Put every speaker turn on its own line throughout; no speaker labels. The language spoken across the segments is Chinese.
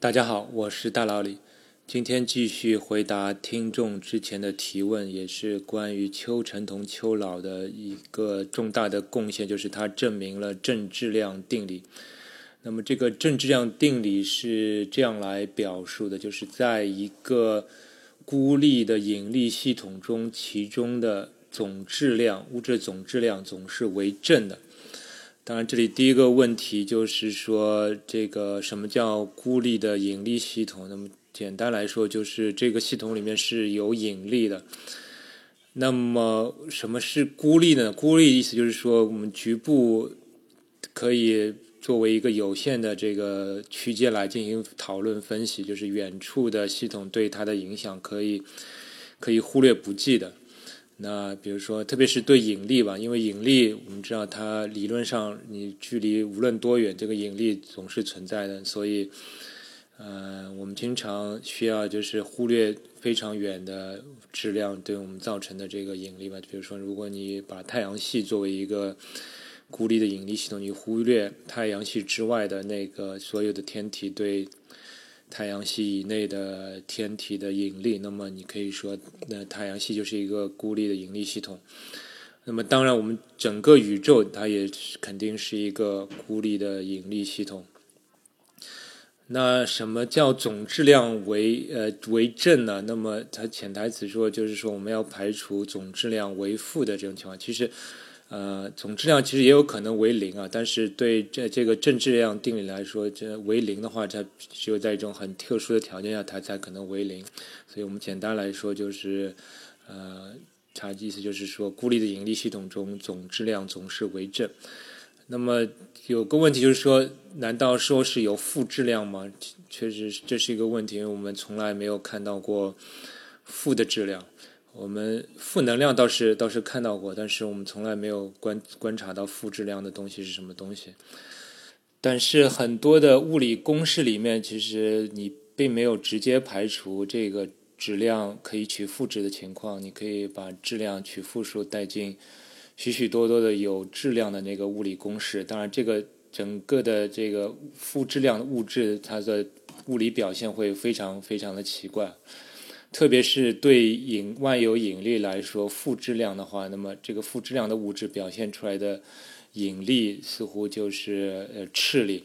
大家好，我是大老李。今天继续回答听众之前的提问，也是关于邱成同邱老的一个重大的贡献，就是他证明了正质量定理。那么这个正质量定理是这样来表述的：就是在一个孤立的引力系统中，其中的总质量，物质总质量总是为正的。当然，这里第一个问题就是说，这个什么叫孤立的引力系统？那么简单来说，就是这个系统里面是有引力的。那么什么是孤立呢？孤立意思就是说，我们局部可以作为一个有限的这个区间来进行讨论分析，就是远处的系统对它的影响可以可以忽略不计的。那比如说，特别是对引力吧，因为引力我们知道它理论上你距离无论多远，这个引力总是存在的，所以，呃，我们经常需要就是忽略非常远的质量对我们造成的这个引力吧。比如说，如果你把太阳系作为一个孤立的引力系统，你忽略太阳系之外的那个所有的天体对。太阳系以内的天体的引力，那么你可以说，那太阳系就是一个孤立的引力系统。那么当然，我们整个宇宙它也肯定是一个孤立的引力系统。那什么叫总质量为呃为正呢？那么它潜台词说就是说我们要排除总质量为负的这种情况。其实。呃，总质量其实也有可能为零啊，但是对这这个正质量定理来说，这为零的话，它只有在一种很特殊的条件下，它才可能为零。所以我们简单来说，就是呃，它意思就是说，孤立的引力系统中总质量总是为正。那么有个问题就是说，难道说是有负质量吗？确实这是一个问题，因为我们从来没有看到过负的质量。我们负能量倒是倒是看到过，但是我们从来没有观观察到负质量的东西是什么东西。但是很多的物理公式里面，其实你并没有直接排除这个质量可以取负值的情况。你可以把质量取负数带进许许多多的有质量的那个物理公式。当然，这个整个的这个负质量的物质，它的物理表现会非常非常的奇怪。特别是对引万有引力来说，负质量的话，那么这个负质量的物质表现出来的引力似乎就是呃斥力。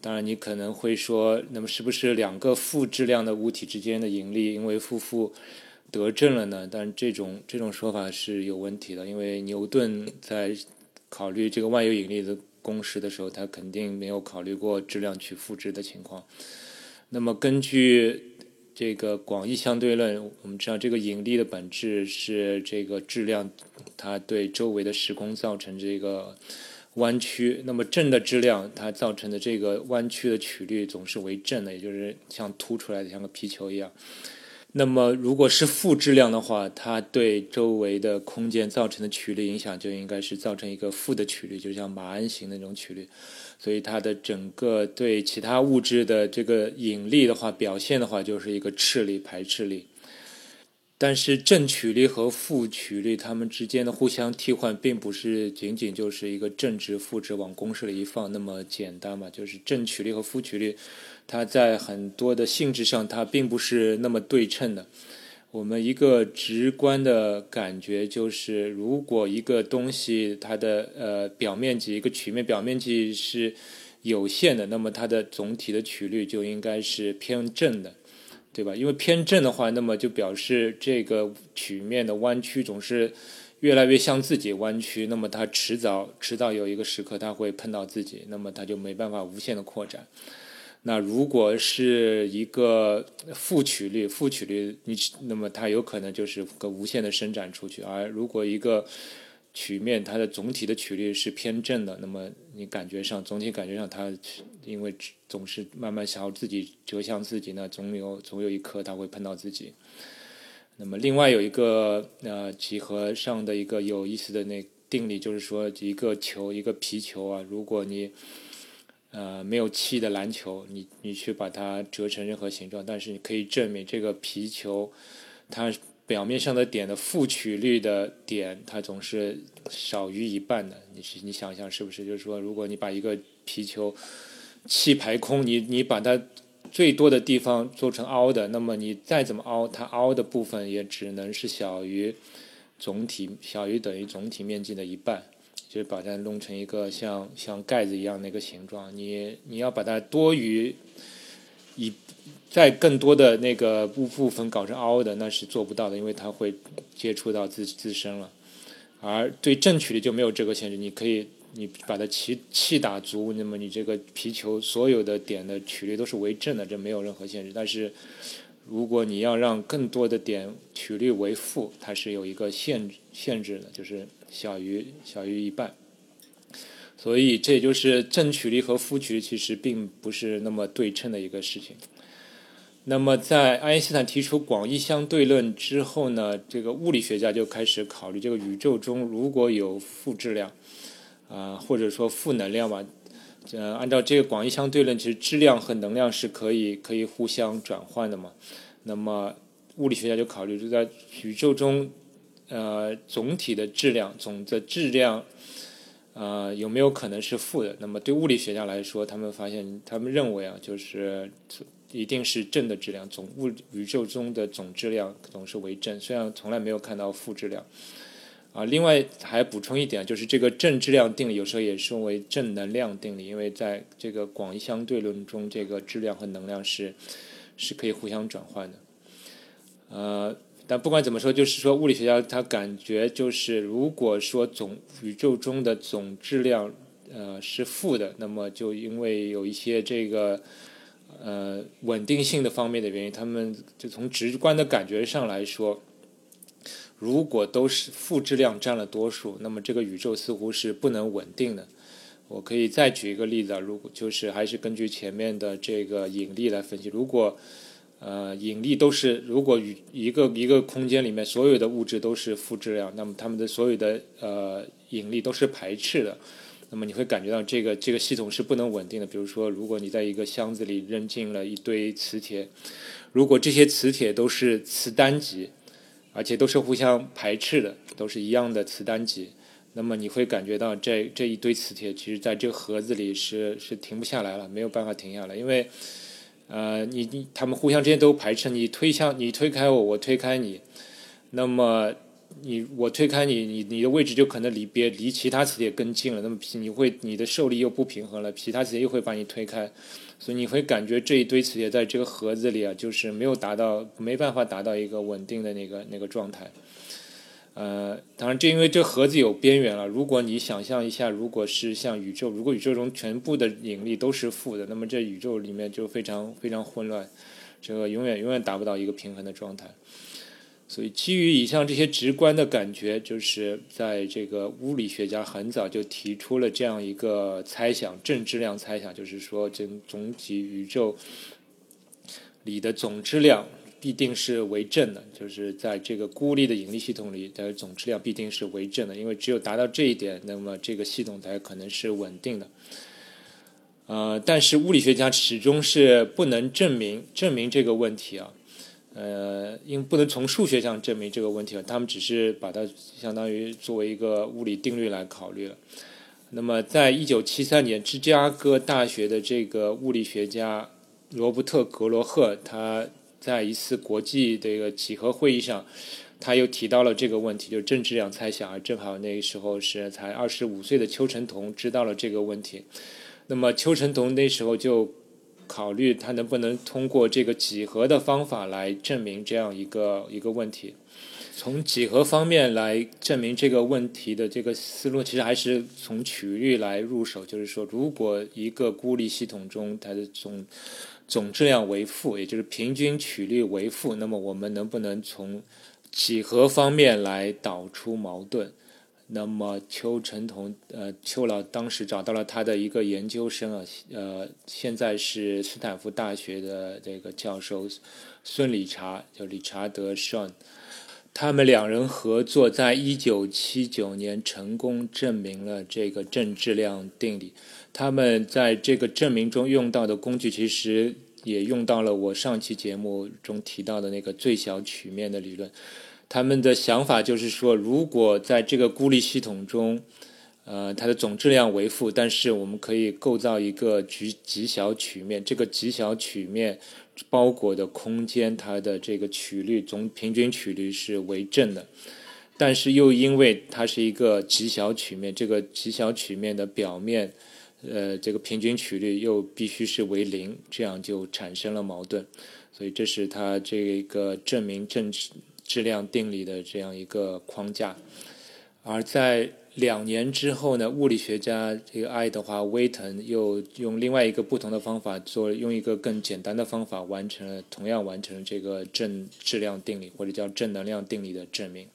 当然，你可能会说，那么是不是两个负质量的物体之间的引力因为负负得正了呢？但这种这种说法是有问题的，因为牛顿在考虑这个万有引力的公式的时候，他肯定没有考虑过质量取负值的情况。那么根据这个广义相对论，我们知道这个引力的本质是这个质量，它对周围的时空造成这个弯曲。那么正的质量，它造成的这个弯曲的曲率总是为正的，也就是像凸出来的，像个皮球一样。那么如果是负质量的话，它对周围的空间造成的曲率影响就应该是造成一个负的曲率，就像马鞍形那种曲率。所以它的整个对其他物质的这个引力的话，表现的话就是一个斥力、排斥力。但是正曲率和负曲率它们之间的互相替换，并不是仅仅就是一个正值、负值往公式里一放那么简单嘛？就是正曲率和负曲率，它在很多的性质上，它并不是那么对称的。我们一个直观的感觉就是，如果一个东西它的呃表面积一个曲面表面积是有限的，那么它的总体的曲率就应该是偏正的，对吧？因为偏正的话，那么就表示这个曲面的弯曲总是越来越向自己弯曲，那么它迟早迟早有一个时刻它会碰到自己，那么它就没办法无限的扩展。那如果是一个负曲率，负曲率，你那么它有可能就是个无限的伸展出去；而如果一个曲面它的总体的曲率是偏正的，那么你感觉上总体感觉上它因为总是慢慢想要自己折向自己，呢总有总有一刻它会碰到自己。那么另外有一个呃几何上的一个有意思的那定理，就是说一个球一个皮球啊，如果你呃，没有气的篮球，你你去把它折成任何形状，但是你可以证明这个皮球，它表面上的点的负曲率的点，它总是少于一半的。你你想想是不是？就是说，如果你把一个皮球气排空，你你把它最多的地方做成凹的，那么你再怎么凹，它凹的部分也只能是小于总体小于等于总体面积的一半，就是把它弄成一个像像盖子一样的一个形状。你你要把它多余一再更多的那个部分搞成凹的，那是做不到的，因为它会接触到自自身了。而对正曲率就没有这个限制，你可以。你把它气气打足，那么你这个皮球所有的点的曲率都是为正的，这没有任何限制。但是，如果你要让更多的点曲率为负，它是有一个限制限制的，就是小于小于一半。所以，这也就是正曲率和负曲率其实并不是那么对称的一个事情。那么，在爱因斯坦提出广义相对论之后呢，这个物理学家就开始考虑，这个宇宙中如果有负质量。啊，或者说负能量吧，呃，按照这个广义相对论，其实质量和能量是可以可以互相转换的嘛。那么物理学家就考虑，就在宇宙中，呃，总体的质量总的质量，呃，有没有可能是负的？那么对物理学家来说，他们发现，他们认为啊，就是一定是正的质量，总物宇宙中的总质量总是为正，虽然从来没有看到负质量。啊，另外还补充一点，就是这个正质量定理有时候也称为正能量定理，因为在这个广义相对论中，这个质量和能量是是可以互相转换的。呃，但不管怎么说，就是说物理学家他感觉就是，如果说总宇宙中的总质量呃是负的，那么就因为有一些这个呃稳定性的方面的原因，他们就从直观的感觉上来说。如果都是负质量占了多数，那么这个宇宙似乎是不能稳定的。我可以再举一个例子啊，如果就是还是根据前面的这个引力来分析，如果呃引力都是如果与一个一个空间里面所有的物质都是负质量，那么它们的所有的呃引力都是排斥的，那么你会感觉到这个这个系统是不能稳定的。比如说，如果你在一个箱子里扔进了一堆磁铁，如果这些磁铁都是磁单极。而且都是互相排斥的，都是一样的磁单极。那么你会感觉到这这一堆磁铁，其实在这个盒子里是是停不下来了，没有办法停下来，因为呃，你你他们互相之间都排斥，你推向你推开我，我推开你，那么你我推开你，你你的位置就可能离别离其他磁铁更近了。那么你会你的受力又不平衡了，其他磁铁又会把你推开。所以你会感觉这一堆磁铁在这个盒子里啊，就是没有达到，没办法达到一个稳定的那个那个状态。呃，当然，这因为这盒子有边缘了。如果你想象一下，如果是像宇宙，如果宇宙中全部的引力都是负的，那么这宇宙里面就非常非常混乱，这个永远永远达不到一个平衡的状态。所以，基于以上这些直观的感觉，就是在这个物理学家很早就提出了这样一个猜想——正质量猜想，就是说，这总体宇宙里的总质量必定是为正的，就是在这个孤立的引力系统里的总质量必定是为正的，因为只有达到这一点，那么这个系统才可能是稳定的。呃，但是物理学家始终是不能证明证明这个问题啊。呃，因为不能从数学上证明这个问题他们只是把它相当于作为一个物理定律来考虑了。那么，在一九七三年，芝加哥大学的这个物理学家罗伯特·格罗赫，他在一次国际的一个几何会议上，他又提到了这个问题，就是正质量猜想。正好那个时候是才二十五岁的邱成桐知道了这个问题。那么，邱成桐那时候就。考虑他能不能通过这个几何的方法来证明这样一个一个问题。从几何方面来证明这个问题的这个思路，其实还是从曲率来入手。就是说，如果一个孤立系统中它的总总质量为负，也就是平均曲率为负，那么我们能不能从几何方面来导出矛盾？那么邱成桐，呃，邱老当时找到了他的一个研究生啊，呃，现在是斯坦福大学的这个教授孙理查，叫理查德· n 他们两人合作，在一九七九年成功证明了这个正质量定理。他们在这个证明中用到的工具，其实也用到了我上期节目中提到的那个最小曲面的理论。他们的想法就是说，如果在这个孤立系统中，呃，它的总质量为负，但是我们可以构造一个极极小曲面，这个极小曲面包裹的空间，它的这个曲率总平均曲率是为正的，但是又因为它是一个极小曲面，这个极小曲面的表面，呃，这个平均曲率又必须是为零，这样就产生了矛盾，所以这是它这个证明正质量定理的这样一个框架，而在。两年之后呢，物理学家这个爱德华威腾又用另外一个不同的方法做，用一个更简单的方法完成了同样完成这个正质量定理或者叫正能量定理的证明。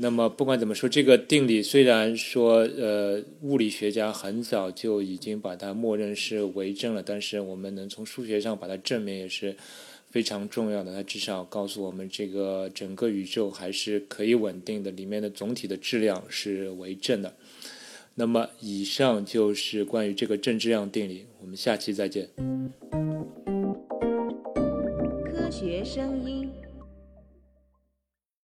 那么不管怎么说，这个定理虽然说呃物理学家很早就已经把它默认是为正了，但是我们能从数学上把它证明也是。非常重要的，它至少告诉我们，这个整个宇宙还是可以稳定的，里面的总体的质量是为正的。那么，以上就是关于这个正质量定理。我们下期再见。科学声音。